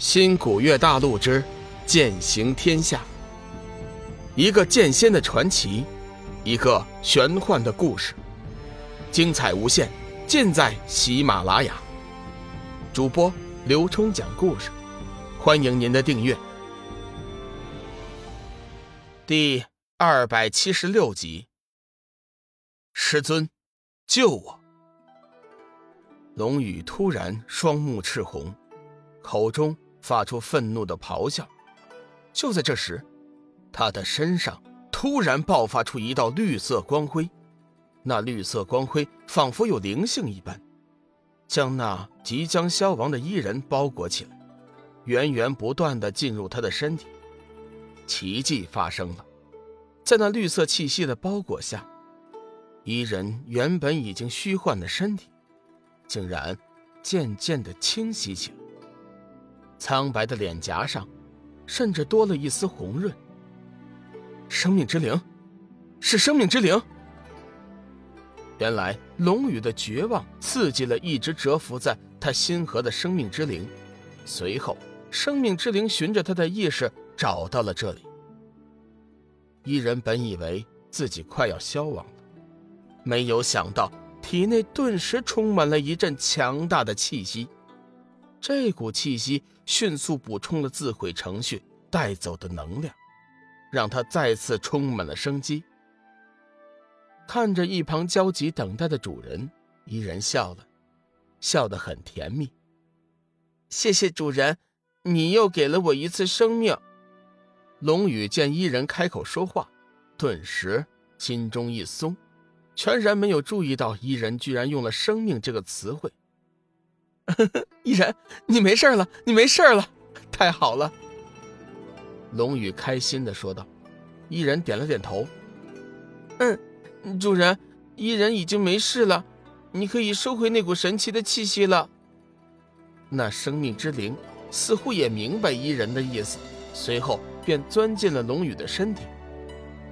新古月大陆之剑行天下，一个剑仙的传奇，一个玄幻的故事，精彩无限，尽在喜马拉雅。主播刘冲讲故事，欢迎您的订阅。第二百七十六集，师尊，救我！龙宇突然双目赤红，口中。发出愤怒的咆哮。就在这时，他的身上突然爆发出一道绿色光辉，那绿色光辉仿佛有灵性一般，将那即将消亡的伊人包裹起来，源源不断的进入他的身体。奇迹发生了，在那绿色气息的包裹下，伊人原本已经虚幻的身体，竟然渐渐的清晰起来。苍白的脸颊上，甚至多了一丝红润。生命之灵，是生命之灵。原来龙宇的绝望刺激了一直蛰伏在他心河的生命之灵，随后生命之灵循着他的意识找到了这里。伊人本以为自己快要消亡了，没有想到体内顿时充满了一阵强大的气息。这股气息迅速补充了自毁程序带走的能量，让他再次充满了生机。看着一旁焦急等待的主人，伊人笑了，笑得很甜蜜。谢谢主人，你又给了我一次生命。龙宇见伊人开口说话，顿时心中一松，全然没有注意到伊人居然用了“生命”这个词汇。伊人，你没事了，你没事了，太好了。龙宇开心的说道。伊人点了点头。嗯，主人，伊人已经没事了，你可以收回那股神奇的气息了。那生命之灵似乎也明白伊人的意思，随后便钻进了龙宇的身体，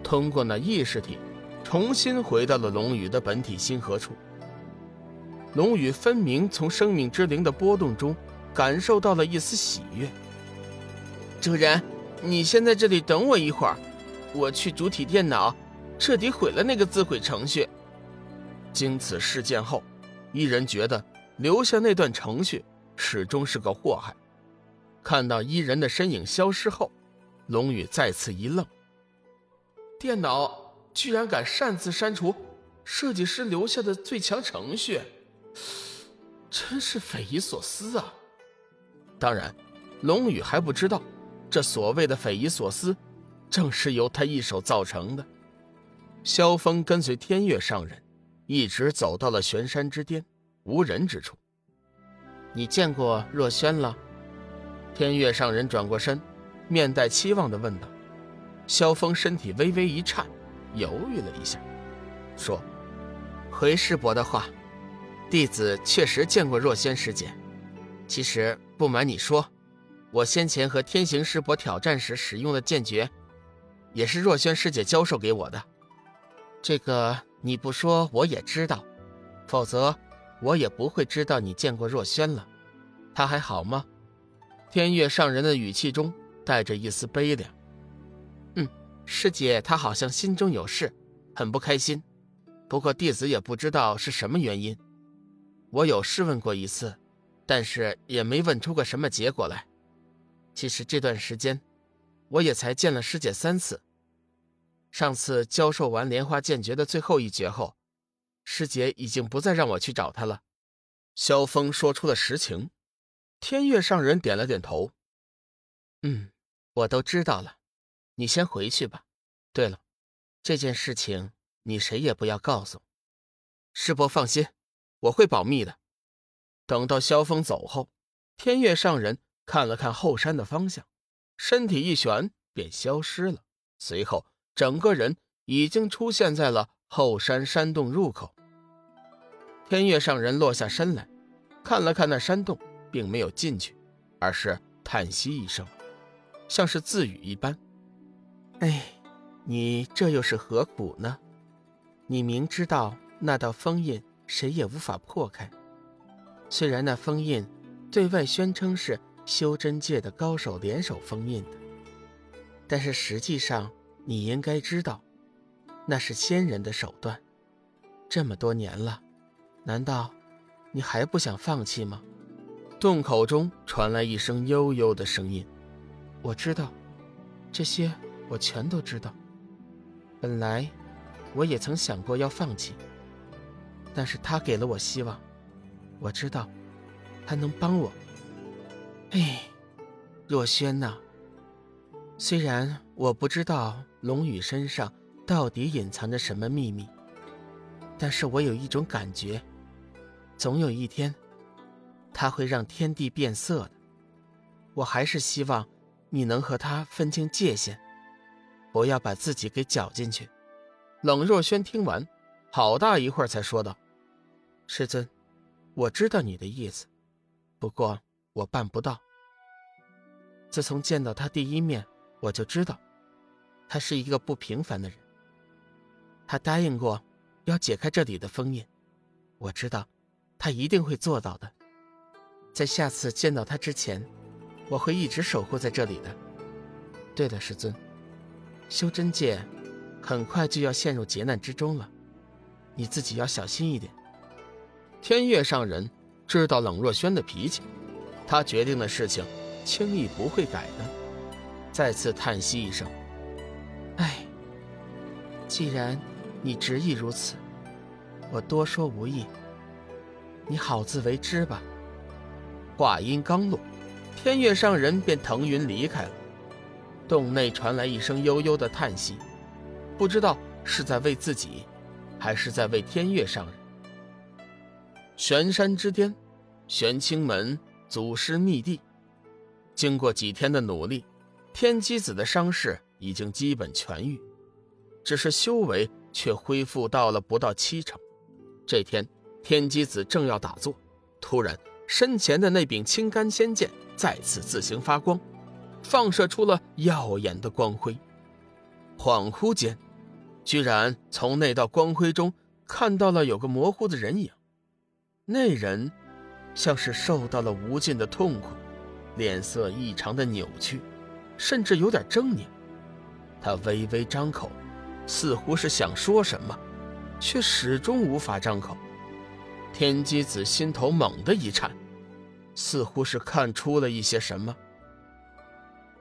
通过那意识体，重新回到了龙宇的本体星河处。龙宇分明从生命之灵的波动中感受到了一丝喜悦。主人，你先在这里等我一会儿，我去主体电脑彻底毁了那个自毁程序。经此事件后，伊人觉得留下那段程序始终是个祸害。看到伊人的身影消失后，龙宇再次一愣：电脑居然敢擅自删除设计师留下的最强程序！真是匪夷所思啊！当然，龙宇还不知道，这所谓的匪夷所思，正是由他一手造成的。萧峰跟随天月上人，一直走到了玄山之巅，无人之处。你见过若轩了？天月上人转过身，面带期望地问道。萧峰身体微微一颤，犹豫了一下，说：“回师伯的话。”弟子确实见过若仙师姐。其实不瞒你说，我先前和天行师伯挑战时使用的剑诀，也是若仙师姐教授给我的。这个你不说我也知道，否则我也不会知道你见过若轩了。他还好吗？天月上人的语气中带着一丝悲凉。嗯，师姐她好像心中有事，很不开心。不过弟子也不知道是什么原因。我有试问过一次，但是也没问出个什么结果来。其实这段时间，我也才见了师姐三次。上次教授完莲花剑诀的最后一诀后，师姐已经不再让我去找她了。萧峰说出了实情，天月上人点了点头。嗯，我都知道了，你先回去吧。对了，这件事情你谁也不要告诉。师伯放心。我会保密的。等到萧峰走后，天月上人看了看后山的方向，身体一旋便消失了。随后，整个人已经出现在了后山山洞入口。天月上人落下身来，看了看那山洞，并没有进去，而是叹息一声，像是自语一般：“哎，你这又是何苦呢？你明知道那道封印……”谁也无法破开。虽然那封印对外宣称是修真界的高手联手封印的。但是实际上，你应该知道，那是仙人的手段。这么多年了，难道你还不想放弃吗？洞口中传来一声悠悠的声音：“我知道，这些我全都知道。本来我也曾想过要放弃，但是他给了我希望。我知道，他能帮我。哎，若轩呐，虽然我不知道龙宇身上到底隐藏着什么秘密，但是我有一种感觉，总有一天。”他会让天地变色的，我还是希望你能和他分清界限，不要把自己给搅进去。冷若轩听完，好大一会儿才说道：“师尊，我知道你的意思，不过我办不到。自从见到他第一面，我就知道，他是一个不平凡的人。他答应过要解开这里的封印，我知道，他一定会做到的。”在下次见到他之前，我会一直守护在这里的。对了，师尊，修真界很快就要陷入劫难之中了，你自己要小心一点。天月上人知道冷若轩的脾气，他决定的事情轻易不会改的。再次叹息一声：“哎，既然你执意如此，我多说无益，你好自为之吧。”话音刚落，天月上人便腾云离开了。洞内传来一声悠悠的叹息，不知道是在为自己，还是在为天月上人。玄山之巅，玄清门祖师密地。经过几天的努力，天机子的伤势已经基本痊愈，只是修为却恢复到了不到七成。这天，天机子正要打坐，突然。身前的那柄青干仙剑再次自行发光，放射出了耀眼的光辉。恍惚间，居然从那道光辉中看到了有个模糊的人影。那人像是受到了无尽的痛苦，脸色异常的扭曲，甚至有点狰狞。他微微张口，似乎是想说什么，却始终无法张口。天机子心头猛地一颤，似乎是看出了一些什么。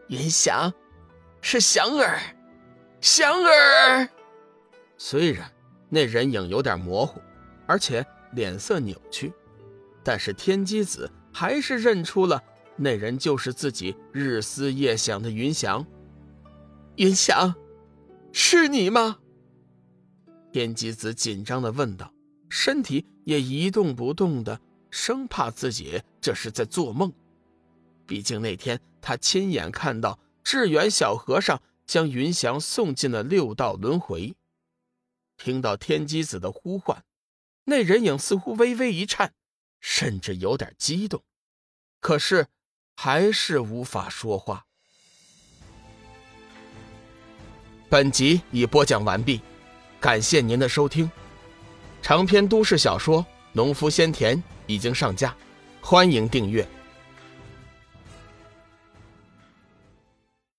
云翔，是祥儿，祥儿。虽然那人影有点模糊，而且脸色扭曲，但是天机子还是认出了那人就是自己日思夜想的云翔。云翔，是你吗？天机子紧张的问道。身体也一动不动的，生怕自己这是在做梦。毕竟那天他亲眼看到智远小和尚将云翔送进了六道轮回。听到天机子的呼唤，那人影似乎微微一颤，甚至有点激动，可是还是无法说话。本集已播讲完毕，感谢您的收听。长篇都市小说《农夫先田》已经上架，欢迎订阅。